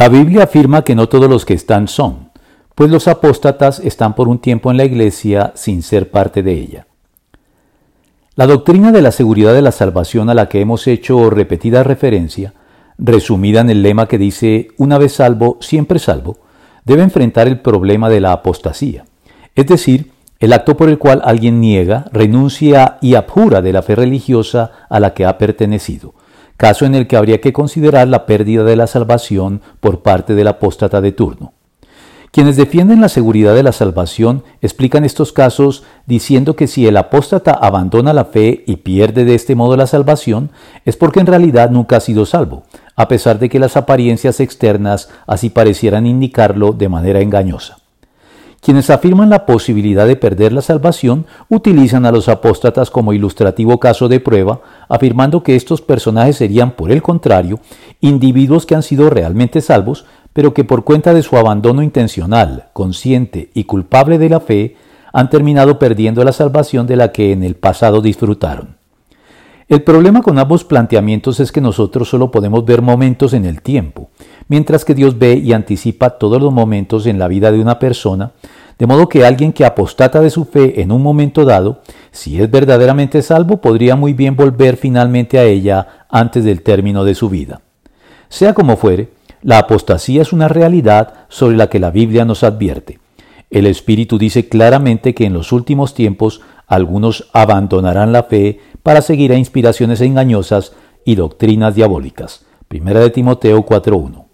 La Biblia afirma que no todos los que están son, pues los apóstatas están por un tiempo en la iglesia sin ser parte de ella. La doctrina de la seguridad de la salvación a la que hemos hecho repetida referencia, resumida en el lema que dice una vez salvo, siempre salvo, debe enfrentar el problema de la apostasía, es decir, el acto por el cual alguien niega, renuncia y abjura de la fe religiosa a la que ha pertenecido, caso en el que habría que considerar la pérdida de la salvación por parte del apóstata de turno. Quienes defienden la seguridad de la salvación explican estos casos diciendo que si el apóstata abandona la fe y pierde de este modo la salvación, es porque en realidad nunca ha sido salvo, a pesar de que las apariencias externas así parecieran indicarlo de manera engañosa. Quienes afirman la posibilidad de perder la salvación utilizan a los apóstatas como ilustrativo caso de prueba, afirmando que estos personajes serían, por el contrario, individuos que han sido realmente salvos, pero que por cuenta de su abandono intencional, consciente y culpable de la fe, han terminado perdiendo la salvación de la que en el pasado disfrutaron. El problema con ambos planteamientos es que nosotros solo podemos ver momentos en el tiempo, mientras que Dios ve y anticipa todos los momentos en la vida de una persona, de modo que alguien que apostata de su fe en un momento dado, si es verdaderamente salvo, podría muy bien volver finalmente a ella antes del término de su vida. Sea como fuere, la apostasía es una realidad sobre la que la Biblia nos advierte. El Espíritu dice claramente que en los últimos tiempos algunos abandonarán la fe para seguir a inspiraciones engañosas y doctrinas diabólicas. Primera de Timoteo 4.1.